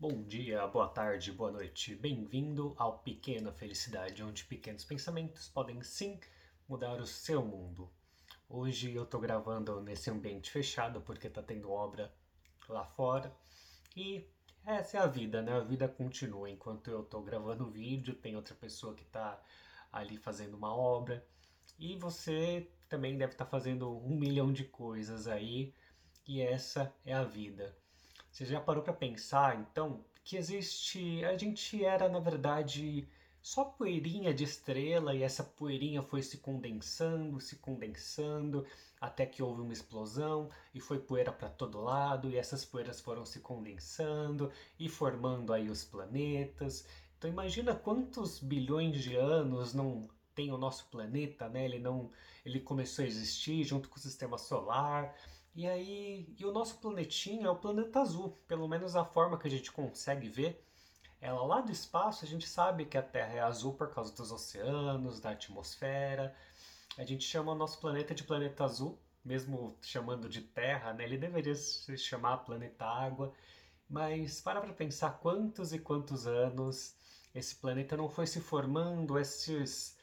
Bom dia, boa tarde, boa noite. Bem-vindo ao Pequena Felicidade, onde pequenos pensamentos podem sim mudar o seu mundo. Hoje eu tô gravando nesse ambiente fechado porque tá tendo obra lá fora e essa é a vida, né? A vida continua. Enquanto eu tô gravando o vídeo, tem outra pessoa que tá ali fazendo uma obra e você também deve estar tá fazendo um milhão de coisas aí e essa é a vida. Você já parou para pensar, então, que existe. A gente era, na verdade, só poeirinha de estrela e essa poeirinha foi se condensando, se condensando, até que houve uma explosão e foi poeira para todo lado, e essas poeiras foram se condensando e formando aí os planetas. Então imagina quantos bilhões de anos não tem o nosso planeta, né? Ele não, ele começou a existir junto com o sistema solar. E aí, e o nosso planetinho é o planeta azul, pelo menos a forma que a gente consegue ver. Ela lá do espaço, a gente sabe que a Terra é azul por causa dos oceanos, da atmosfera. A gente chama o nosso planeta de planeta azul, mesmo chamando de Terra, né? Ele deveria se chamar planeta água. Mas para para pensar quantos e quantos anos esse planeta não foi se formando, esses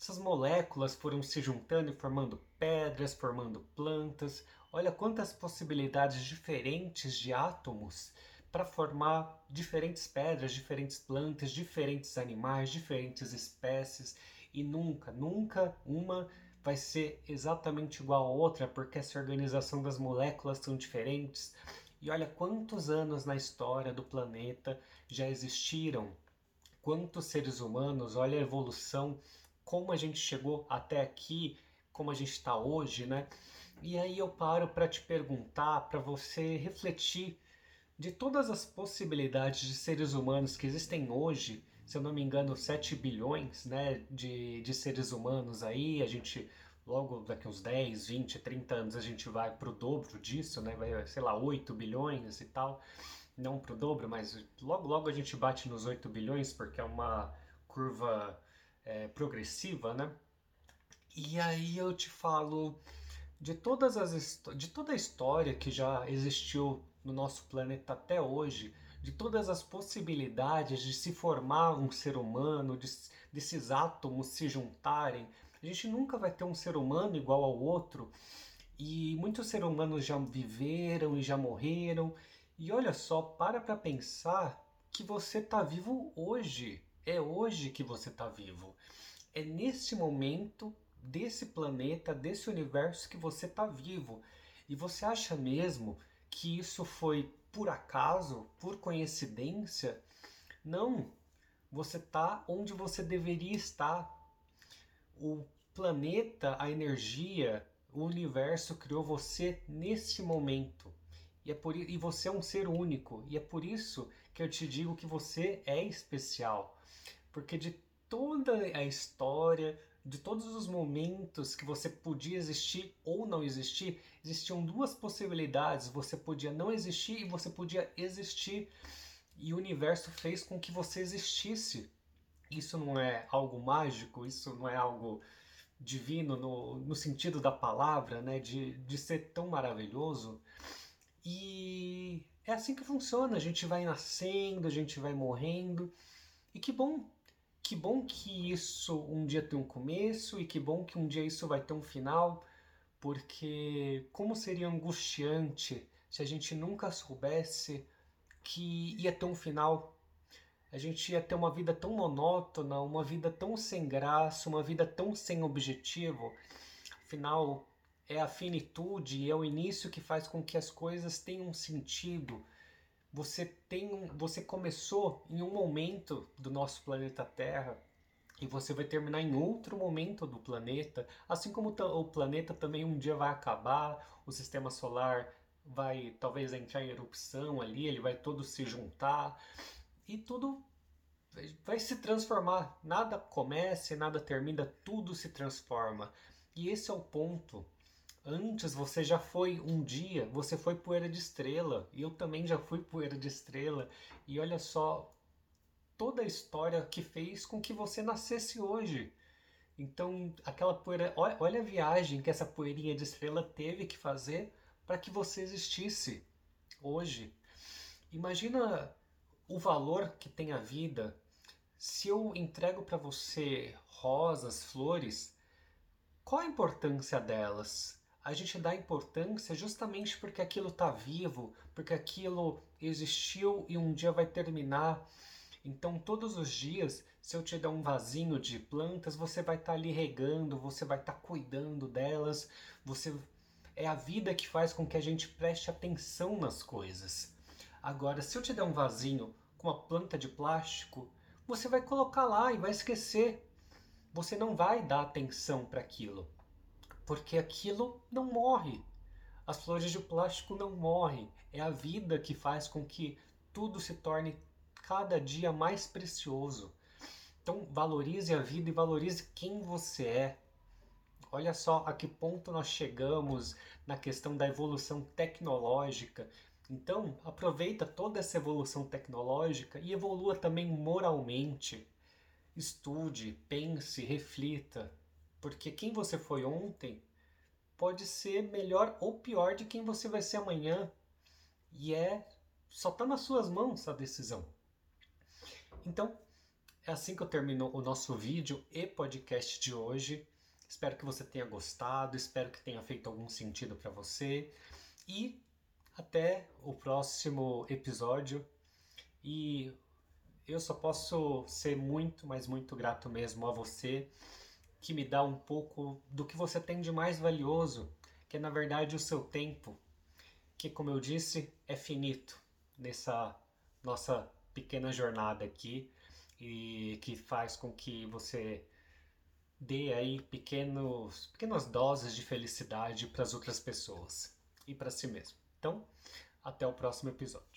essas moléculas foram se juntando e formando pedras, formando plantas. Olha quantas possibilidades diferentes de átomos para formar diferentes pedras, diferentes plantas, diferentes animais, diferentes espécies e nunca, nunca uma vai ser exatamente igual a outra porque essa organização das moléculas são diferentes. E olha quantos anos na história do planeta já existiram, quantos seres humanos, olha a evolução como a gente chegou até aqui, como a gente está hoje, né? E aí eu paro para te perguntar, para você refletir de todas as possibilidades de seres humanos que existem hoje, se eu não me engano, 7 bilhões né, de, de seres humanos aí, a gente logo daqui uns 10, 20, 30 anos a gente vai para o dobro disso, né? Vai, sei lá, 8 bilhões e tal. Não para o dobro, mas logo logo a gente bate nos 8 bilhões porque é uma curva é, progressiva, né? E aí eu te falo de todas as de toda a história que já existiu no nosso planeta até hoje, de todas as possibilidades de se formar um ser humano, de, desses átomos se juntarem. A gente nunca vai ter um ser humano igual ao outro. E muitos seres humanos já viveram e já morreram. E olha só, para para pensar que você está vivo hoje. É hoje que você está vivo. É nesse momento desse planeta, desse universo que você está vivo. E você acha mesmo que isso foi por acaso, por coincidência? Não. Você está onde você deveria estar. O planeta, a energia, o universo criou você nesse momento. E, é por, e você é um ser único. E é por isso que eu te digo que você é especial. Porque de toda a história, de todos os momentos que você podia existir ou não existir, existiam duas possibilidades. Você podia não existir e você podia existir. E o universo fez com que você existisse. Isso não é algo mágico, isso não é algo divino no, no sentido da palavra, né? De, de ser tão maravilhoso. E é assim que funciona. A gente vai nascendo, a gente vai morrendo. E que bom que bom que isso um dia tem um começo e que bom que um dia isso vai ter um final, porque como seria angustiante se a gente nunca soubesse que ia ter um final. A gente ia ter uma vida tão monótona, uma vida tão sem graça, uma vida tão sem objetivo. Afinal, é a finitude e é o início que faz com que as coisas tenham sentido você tem você começou em um momento do nosso planeta Terra e você vai terminar em outro momento do planeta, assim como o planeta também um dia vai acabar, o sistema solar vai talvez entrar em erupção ali, ele vai todo se juntar e tudo vai se transformar. Nada começa, nada termina, tudo se transforma. E esse é o ponto Antes você já foi um dia, você foi poeira de estrela, e eu também já fui poeira de estrela. E olha só toda a história que fez com que você nascesse hoje. Então, aquela poeira, olha, olha a viagem que essa poeirinha de estrela teve que fazer para que você existisse hoje. Imagina o valor que tem a vida, se eu entrego para você rosas, flores, qual a importância delas? A gente dá importância justamente porque aquilo está vivo, porque aquilo existiu e um dia vai terminar. Então, todos os dias, se eu te der um vasinho de plantas, você vai estar tá ali regando, você vai estar tá cuidando delas, você é a vida que faz com que a gente preste atenção nas coisas. Agora, se eu te der um vasinho com uma planta de plástico, você vai colocar lá e vai esquecer. Você não vai dar atenção para aquilo, porque aquilo não morre. As flores de plástico não morrem. É a vida que faz com que tudo se torne cada dia mais precioso. Então, valorize a vida e valorize quem você é. Olha só a que ponto nós chegamos na questão da evolução tecnológica. Então, aproveita toda essa evolução tecnológica e evolua também moralmente. Estude, pense, reflita, porque quem você foi ontem pode ser melhor ou pior de quem você vai ser amanhã. E é só está nas suas mãos a decisão. Então, é assim que eu termino o nosso vídeo e podcast de hoje. Espero que você tenha gostado, espero que tenha feito algum sentido para você e até o próximo episódio. E eu só posso ser muito, mas muito grato mesmo a você que me dá um pouco do que você tem de mais valioso, que é na verdade o seu tempo, que como eu disse, é finito nessa nossa pequena jornada aqui e que faz com que você dê aí pequenos, pequenas doses de felicidade para as outras pessoas e para si mesmo. Então, até o próximo episódio.